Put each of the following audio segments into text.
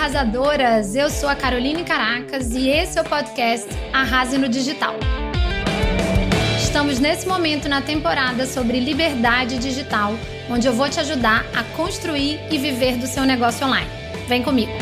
arrasadoras! Eu sou a Caroline Caracas e esse é o podcast Arrase no Digital. Estamos nesse momento na temporada sobre liberdade digital, onde eu vou te ajudar a construir e viver do seu negócio online. Vem comigo!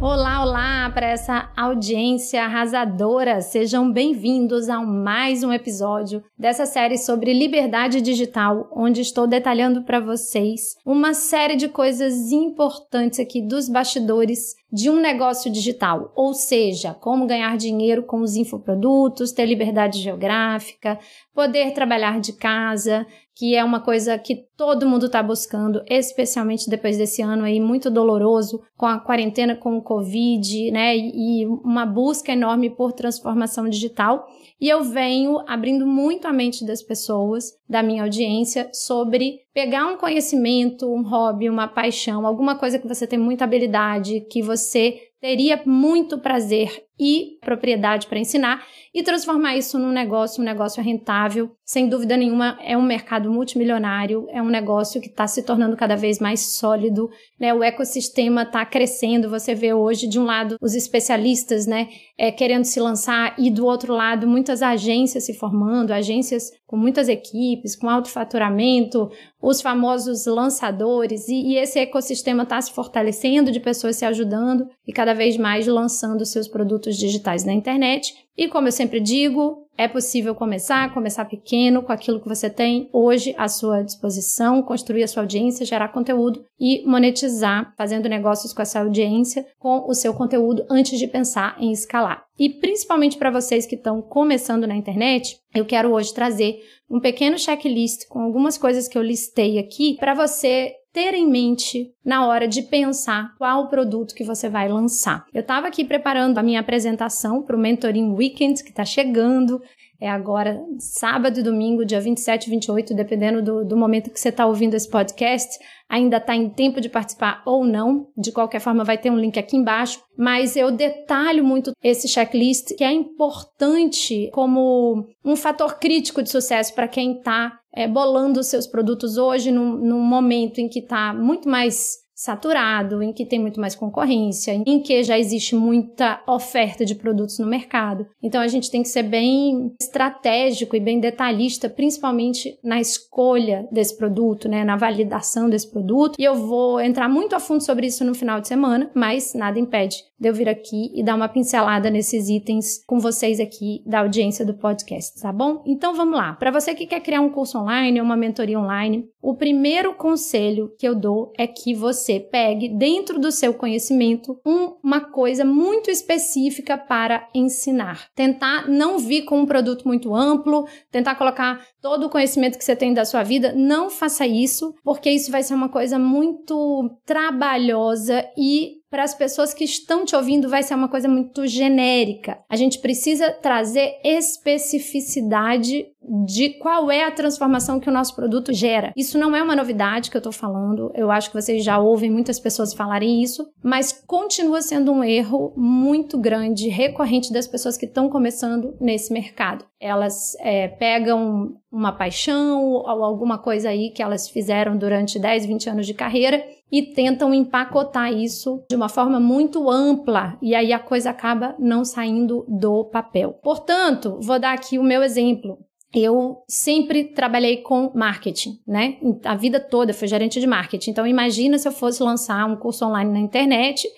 Olá, olá para essa audiência arrasadora. Sejam bem-vindos a mais um episódio dessa série sobre liberdade digital, onde estou detalhando para vocês uma série de coisas importantes aqui dos bastidores de um negócio digital, ou seja, como ganhar dinheiro com os infoprodutos, ter liberdade geográfica, poder trabalhar de casa, que é uma coisa que todo mundo está buscando, especialmente depois desse ano aí muito doloroso com a quarentena com o Covid, né? E uma busca enorme por transformação digital. E eu venho abrindo muito a mente das pessoas, da minha audiência, sobre pegar um conhecimento, um hobby, uma paixão, alguma coisa que você tem muita habilidade, que você teria muito prazer e propriedade para ensinar e transformar isso num negócio, um negócio rentável. Sem dúvida nenhuma, é um mercado multimilionário, é um negócio que está se tornando cada vez mais sólido, né? O ecossistema está crescendo. Você vê hoje, de um lado, os especialistas, né, é, querendo se lançar, e do outro lado, muitas agências se formando, agências com muitas equipes, com alto faturamento, os famosos lançadores, e, e esse ecossistema está se fortalecendo de pessoas se ajudando e cada vez mais lançando seus produtos digitais na internet. E como eu sempre digo, é possível começar, começar pequeno com aquilo que você tem hoje à sua disposição, construir a sua audiência, gerar conteúdo e monetizar, fazendo negócios com essa audiência, com o seu conteúdo antes de pensar em escalar. E principalmente para vocês que estão começando na internet, eu quero hoje trazer um pequeno checklist com algumas coisas que eu listei aqui para você ter em mente na hora de pensar qual o produto que você vai lançar. Eu estava aqui preparando a minha apresentação para o Mentoring Weekend que está chegando. É agora sábado e domingo, dia 27 e 28, dependendo do, do momento que você está ouvindo esse podcast. Ainda está em tempo de participar ou não. De qualquer forma, vai ter um link aqui embaixo. Mas eu detalho muito esse checklist, que é importante como um fator crítico de sucesso para quem está é, bolando os seus produtos hoje, num, num momento em que está muito mais saturado, em que tem muito mais concorrência, em que já existe muita oferta de produtos no mercado. Então a gente tem que ser bem estratégico e bem detalhista, principalmente na escolha desse produto, né, na validação desse produto. E eu vou entrar muito a fundo sobre isso no final de semana, mas nada impede de eu vir aqui e dar uma pincelada nesses itens com vocês aqui da audiência do podcast, tá bom? Então vamos lá. Para você que quer criar um curso online ou uma mentoria online, o primeiro conselho que eu dou é que você pegue dentro do seu conhecimento uma coisa muito específica para ensinar. Tentar não vir com um produto muito amplo, tentar colocar todo o conhecimento que você tem da sua vida, não faça isso, porque isso vai ser uma coisa muito trabalhosa e para as pessoas que estão te ouvindo vai ser uma coisa muito genérica. A gente precisa trazer especificidade de qual é a transformação que o nosso produto gera. Isso não é uma novidade que eu estou falando, eu acho que vocês já ouvem muitas pessoas falarem isso, mas continua sendo um erro muito grande, recorrente das pessoas que estão começando nesse mercado. Elas é, pegam uma paixão ou alguma coisa aí que elas fizeram durante 10, 20 anos de carreira e tentam empacotar isso de uma forma muito ampla e aí a coisa acaba não saindo do papel. Portanto, vou dar aqui o meu exemplo. Eu sempre trabalhei com marketing, né? A vida toda fui gerente de marketing. Então imagina se eu fosse lançar um curso online na internet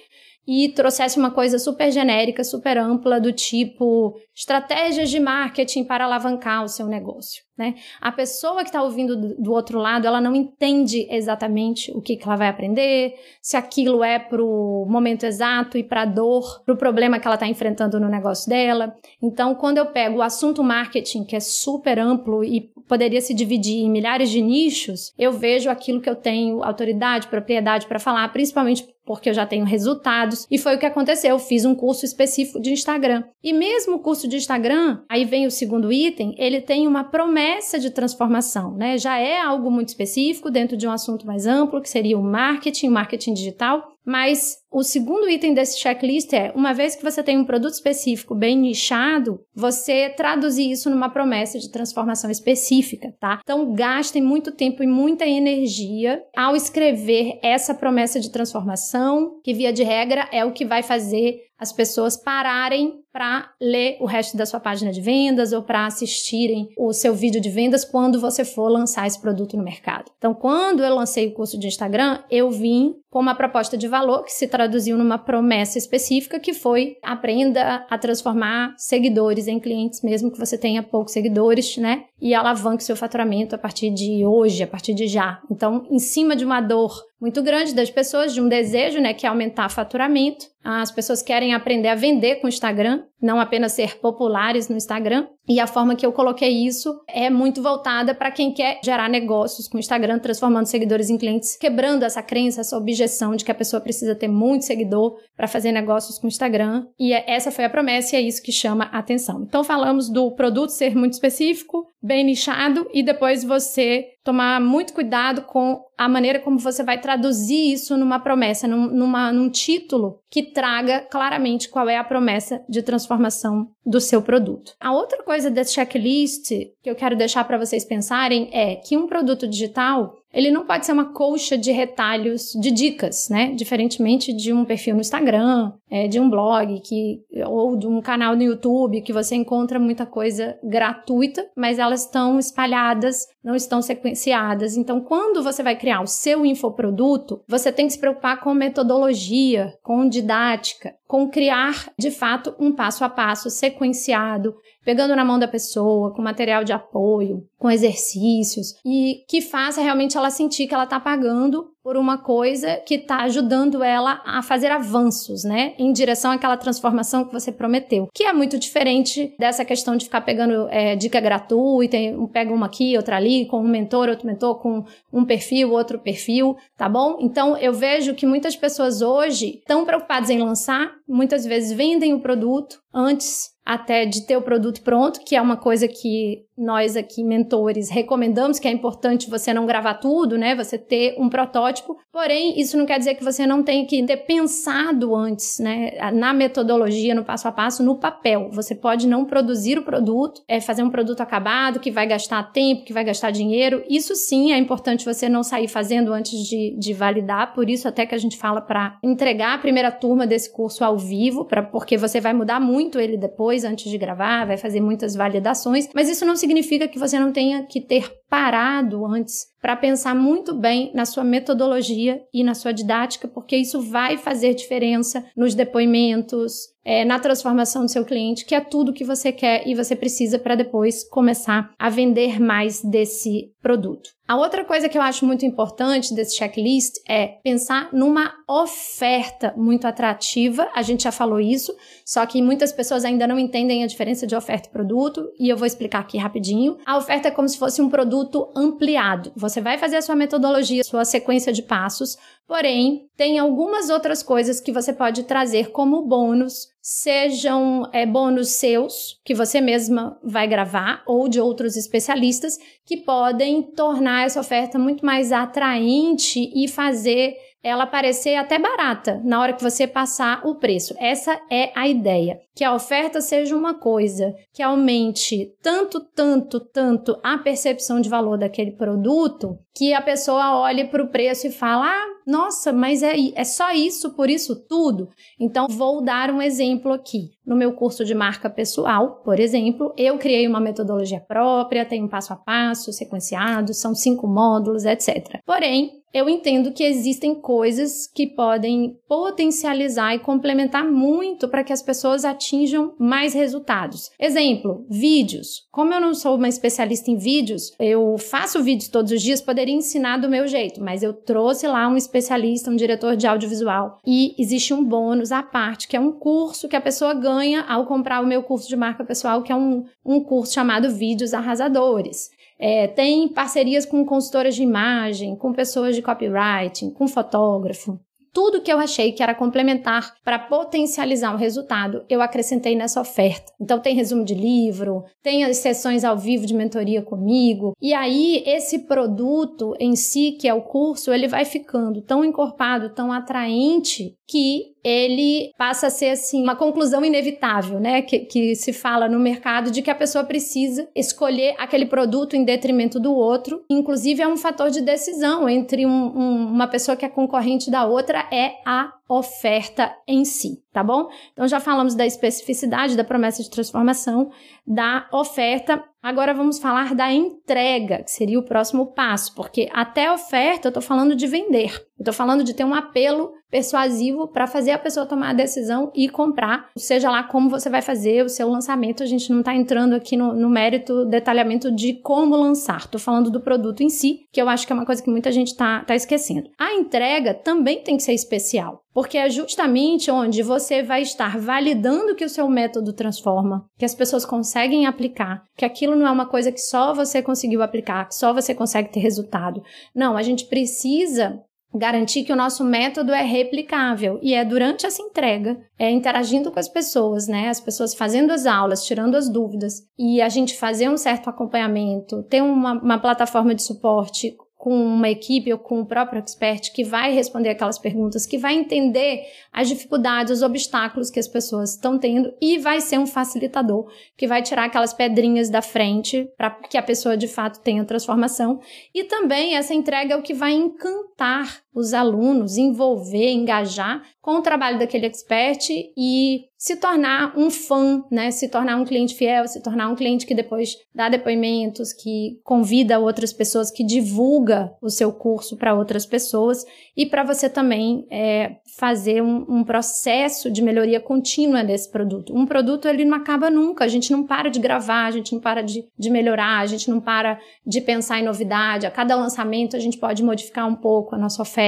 e trouxesse uma coisa super genérica, super ampla, do tipo estratégias de marketing para alavancar o seu negócio. Né? A pessoa que está ouvindo do, outro lado, ela não entende exatamente o que, que ela vai aprender, se aquilo é para o momento exato e para a dor, para o problema que ela está enfrentando no negócio dela. Então, quando eu pego o assunto marketing, que é super amplo e poderia se dividir em milhares de nichos, eu vejo aquilo que eu tenho autoridade, propriedade para falar, principalmente porque eu já tenho resultados. E foi o que aconteceu. Eu fiz um curso específico de Instagram. E mesmo o curso de Instagram, aí vem o segundo item, ele tem uma promessa promessa de transformação, né? Já é algo muito específico dentro de um assunto mais amplo, que seria o marketing, o marketing digital, mas o segundo item desse checklist é, uma vez que você tem um produto específico bem nichado, você traduzir isso numa promessa de transformação específica, tá? Então, gastem muito tempo e muita energia ao escrever essa promessa de transformação, que via de regra é o que vai fazer as pessoas pararem para ler o resto da sua página de vendas ou para assistirem o seu vídeo de vendas quando você for lançar esse produto no mercado. Então, quando eu lancei o curso de Instagram, eu vim com uma proposta de valor que se traduziu numa promessa específica que foi aprenda a transformar seguidores em clientes, mesmo que você tenha poucos seguidores, né? E alavanque seu faturamento a partir de hoje, a partir de já. Então, em cima de uma dor muito grande das pessoas, de um desejo, né, que é aumentar faturamento. As pessoas querem aprender a vender com o Instagram, não apenas ser populares no Instagram. E a forma que eu coloquei isso é muito voltada para quem quer gerar negócios com o Instagram, transformando seguidores em clientes, quebrando essa crença, essa objeção de que a pessoa precisa ter muito seguidor para fazer negócios com o Instagram. E é, essa foi a promessa e é isso que chama a atenção. Então falamos do produto ser muito específico, bem nichado e depois você tomar muito cuidado com a maneira como você vai traduzir isso numa promessa, num, numa, num título que traga claramente qual é a promessa de transformação do seu produto. A outra coisa desse checklist que eu quero deixar para vocês pensarem é que um produto digital ele não pode ser uma colcha de retalhos de dicas, né? Diferentemente de um perfil no Instagram, é, de um blog que, ou de um canal no YouTube que você encontra muita coisa gratuita, mas elas estão espalhadas, não estão sequenciadas. Então, quando você vai criar o seu infoproduto, você tem que se preocupar com metodologia, com didática, com criar de fato um passo a passo sequenciado, pegando na mão da pessoa, com material de apoio, com exercícios e que faça realmente ela sentir que ela está pagando por uma coisa que está ajudando ela a fazer avanços, né, em direção àquela transformação que você prometeu, que é muito diferente dessa questão de ficar pegando é, dica gratuita, pega uma aqui, outra ali, com um mentor, outro mentor, com um perfil, outro perfil, tá bom? Então eu vejo que muitas pessoas hoje estão preocupadas em lançar, muitas vezes vendem o produto antes até de ter o produto pronto, que é uma coisa que nós aqui, mentores, recomendamos, que é importante você não gravar tudo, né? Você ter um protótipo. Porém, isso não quer dizer que você não tenha que ter pensado antes, né? Na metodologia, no passo a passo, no papel. Você pode não produzir o produto, é fazer um produto acabado, que vai gastar tempo, que vai gastar dinheiro. Isso sim é importante você não sair fazendo antes de, de validar. Por isso, até que a gente fala para entregar a primeira turma desse curso ao vivo, pra, porque você vai mudar muito ele depois, antes de gravar, vai fazer muitas validações. Mas isso não significa que você não tenha que ter parado antes para pensar muito bem na sua metodologia e na sua didática, porque isso vai fazer diferença nos depoimentos, é, na transformação do seu cliente, que é tudo que você quer e você precisa para depois começar a vender mais desse produto. A outra coisa que eu acho muito importante desse checklist é pensar numa oferta muito atrativa. A gente já falou isso, só que muitas pessoas ainda não entendem a diferença de oferta e produto, e eu vou explicar aqui rapidinho. A oferta é como se fosse um produto ampliado. Você vai fazer a sua metodologia, sua sequência de passos, porém, tem algumas outras coisas que você pode trazer como bônus sejam é, bônus seus, que você mesma vai gravar, ou de outros especialistas, que podem tornar essa oferta muito mais atraente e fazer ela parecer até barata na hora que você passar o preço. Essa é a ideia. Que a oferta seja uma coisa que aumente tanto, tanto, tanto a percepção de valor daquele produto que a pessoa olhe para o preço e fala: ah, nossa, mas é, é só isso por isso tudo? Então, vou dar um exemplo aqui. No meu curso de marca pessoal, por exemplo, eu criei uma metodologia própria, tem um passo a passo sequenciado, são cinco módulos, etc. Porém, eu entendo que existem coisas que podem potencializar e complementar muito para que as pessoas atinjam mais resultados. Exemplo, vídeos. Como eu não sou uma especialista em vídeos, eu faço vídeos todos os dias, poderia ensinar do meu jeito, mas eu trouxe lá um especialista, um diretor de audiovisual, e existe um bônus à parte, que é um curso que a pessoa ganha ao comprar o meu curso de marca pessoal, que é um, um curso chamado Vídeos Arrasadores. É, tem parcerias com consultoras de imagem, com pessoas de copywriting, com fotógrafo, tudo que eu achei que era complementar para potencializar o resultado, eu acrescentei nessa oferta. Então tem resumo de livro, tem as sessões ao vivo de mentoria comigo, e aí esse produto em si, que é o curso, ele vai ficando tão encorpado, tão atraente que ele passa a ser assim uma conclusão inevitável, né? Que, que se fala no mercado de que a pessoa precisa escolher aquele produto em detrimento do outro. Inclusive, é um fator de decisão entre um, um, uma pessoa que é concorrente da outra é a oferta em si, tá bom? Então já falamos da especificidade da promessa de transformação, da oferta. Agora vamos falar da entrega, que seria o próximo passo, porque até oferta eu estou falando de vender. Eu estou falando de ter um apelo persuasivo para fazer a pessoa tomar a decisão e comprar, seja lá como você vai fazer o seu lançamento. A gente não está entrando aqui no, no, mérito, detalhamento de como lançar. Estou falando do produto em si, que eu acho que é uma coisa que muita gente está tá esquecendo. A entrega também tem que ser especial. Porque é justamente onde você vai estar validando que o seu método transforma, que as pessoas conseguem aplicar, que aquilo não é uma coisa que só você conseguiu aplicar, que só você consegue ter resultado. Não, a gente precisa garantir que o nosso método é replicável e é durante essa entrega, é interagindo com as pessoas, né? As pessoas fazendo as aulas, tirando as dúvidas e a gente fazer um certo acompanhamento, ter uma, uma plataforma de suporte com uma equipe ou com o próprio expert que vai responder aquelas perguntas, que vai entender as dificuldades, os obstáculos que as pessoas estão tendo e vai ser um facilitador que vai tirar aquelas pedrinhas da frente para que a pessoa de fato tenha transformação. E também essa entrega é o que vai encantar os alunos, envolver, engajar com o trabalho daquele expert e se tornar um fã, né? Se tornar um cliente fiel, se tornar um cliente que depois dá depoimentos, que convida outras pessoas, que divulga o seu curso para outras pessoas e para você também é, fazer um, um, processo de melhoria contínua desse produto. Um produto ele não acaba nunca, a gente não para de gravar, a gente não para de, de melhorar, a gente não para de pensar em novidade. A cada lançamento a gente pode modificar um pouco a nossa oferta,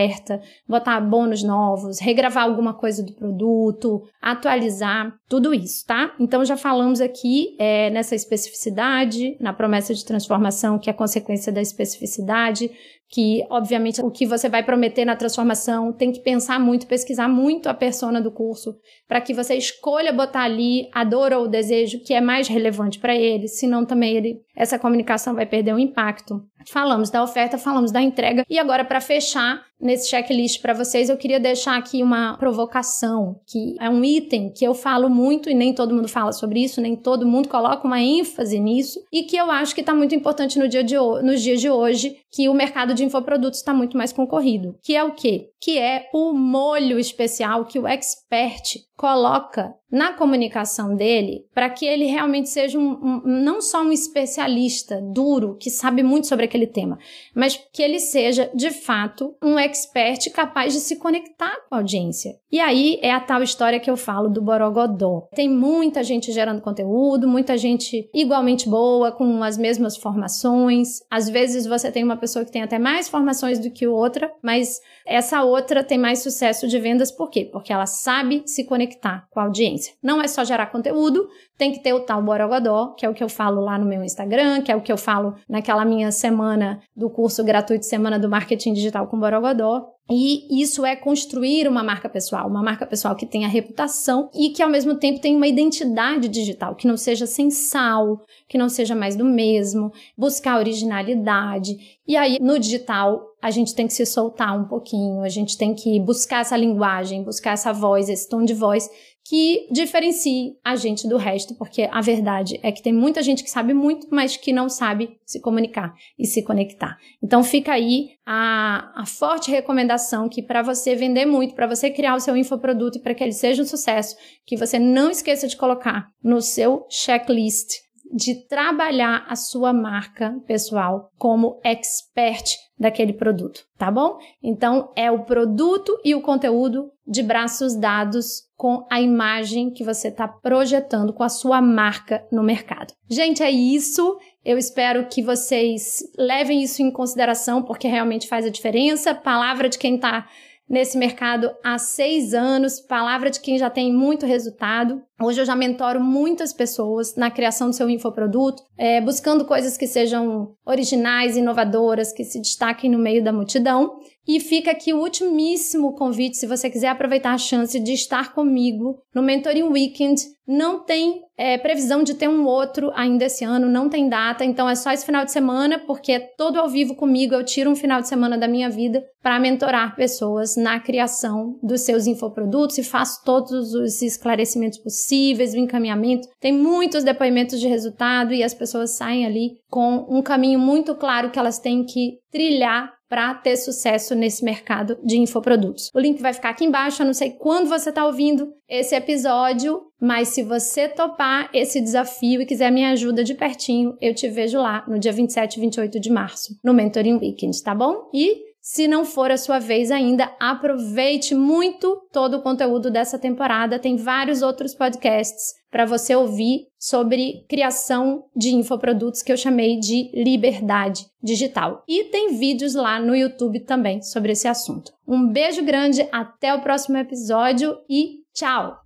botar bônus novos, regravar alguma coisa do produto, atualizar, tudo isso, tá? Então já falamos aqui é, nessa especificidade, na promessa de transformação, que é consequência da especificidade, que obviamente o que você vai prometer na transformação tem que pensar muito, pesquisar muito a persona do curso, para que você escolha botar ali a dor ou o desejo que é mais relevante para ele, senão também ele essa comunicação vai perder o impacto. Falamos da oferta, falamos da entrega e agora para fechar nesse checklist para vocês, eu queria deixar aqui uma provocação, que é um item que eu falo muito e nem todo mundo fala sobre isso, nem todo mundo coloca uma ênfase nisso e que eu acho que está muito importante no dia de nos dias de hoje, que o mercado de infoprodutos está muito mais concorrido. Que é o quê? Que é o molho especial que o expert coloca na comunicação dele para que ele realmente seja um, um, não só um especialista duro que sabe muito sobre aquele tema, mas que ele seja de fato um expert capaz de se conectar com a audiência. E aí é a tal história que eu falo do Borogodó. Tem muita gente gerando conteúdo, muita gente igualmente boa, com as mesmas formações. Às vezes você tem uma pessoa que tem até mais formações do que outra, mas essa outra tem mais sucesso de vendas por quê? Porque ela sabe se conectar com a audiência. Não é só gerar conteúdo, tem que ter o tal Borogodó, que é o que eu falo lá no meu Instagram, que é o que eu falo naquela minha semana do curso gratuito Semana do Marketing Digital com Borogodó. E isso é construir uma marca pessoal, uma marca pessoal que tenha reputação e que ao mesmo tempo tenha uma identidade digital, que não seja sem sal, que não seja mais do mesmo, buscar originalidade. E aí no digital a gente tem que se soltar um pouquinho, a gente tem que buscar essa linguagem, buscar essa voz, esse tom de voz que diferencie a gente do resto, porque a verdade é que tem muita gente que sabe muito, mas que não sabe se comunicar e se conectar. Então fica aí a, a forte recomendação que para você vender muito, para você criar o seu infoproduto e para que ele seja um sucesso, que você não esqueça de colocar no seu checklist de trabalhar a sua marca pessoal como expert daquele produto, tá bom? Então é o produto e o conteúdo de braços dados com a imagem que você está projetando com a sua marca no mercado. Gente, é isso. Eu espero que vocês levem isso em consideração porque realmente faz a diferença. Palavra de quem está nesse mercado há seis anos, palavra de quem já tem muito resultado. Hoje eu já mentoro muitas pessoas na criação do seu infoproduto, é, buscando coisas que sejam originais, inovadoras, que se destaquem no meio da multidão. E fica aqui o ultimíssimo convite, se você quiser aproveitar a chance de estar comigo no Mentoring Weekend. Não tem é, previsão de ter um outro ainda esse ano, não tem data, então é só esse final de semana, porque é todo ao vivo comigo. Eu tiro um final de semana da minha vida para mentorar pessoas na criação dos seus infoprodutos e faço todos os esclarecimentos possíveis, o encaminhamento. Tem muitos depoimentos de resultado e as pessoas saem ali com um caminho muito claro que elas têm que trilhar para ter sucesso nesse mercado de infoprodutos. O link vai ficar aqui embaixo, eu não sei quando você está ouvindo esse episódio, mas se você topar esse desafio e quiser minha ajuda de pertinho, eu te vejo lá no dia 27 e 28 de março, no Mentoring Weekend, tá bom? E se não for a sua vez ainda, aproveite muito todo o conteúdo dessa temporada. Tem vários outros podcasts para você ouvir sobre criação de infoprodutos que eu chamei de liberdade digital. E tem vídeos lá no YouTube também sobre esse assunto. Um beijo grande, até o próximo episódio e tchau!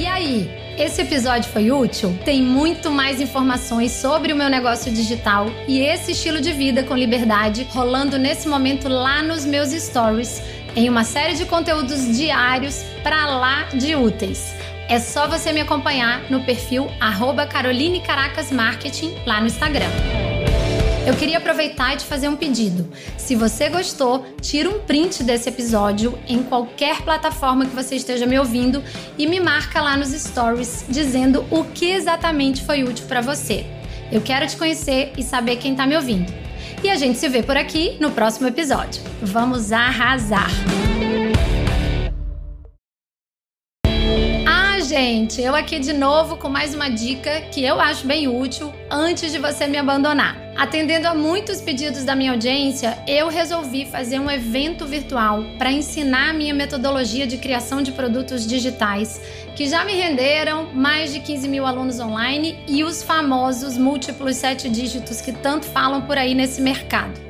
E aí, esse episódio foi útil? Tem muito mais informações sobre o meu negócio digital e esse estilo de vida com liberdade rolando nesse momento lá nos meus stories, em uma série de conteúdos diários para lá de úteis. É só você me acompanhar no perfil Caroline Caracas Marketing lá no Instagram. Eu queria aproveitar e te fazer um pedido. Se você gostou, tira um print desse episódio em qualquer plataforma que você esteja me ouvindo e me marca lá nos stories dizendo o que exatamente foi útil para você. Eu quero te conhecer e saber quem está me ouvindo. E a gente se vê por aqui no próximo episódio. Vamos arrasar! gente! Eu aqui de novo com mais uma dica que eu acho bem útil antes de você me abandonar. Atendendo a muitos pedidos da minha audiência, eu resolvi fazer um evento virtual para ensinar a minha metodologia de criação de produtos digitais, que já me renderam mais de 15 mil alunos online e os famosos múltiplos sete dígitos que tanto falam por aí nesse mercado.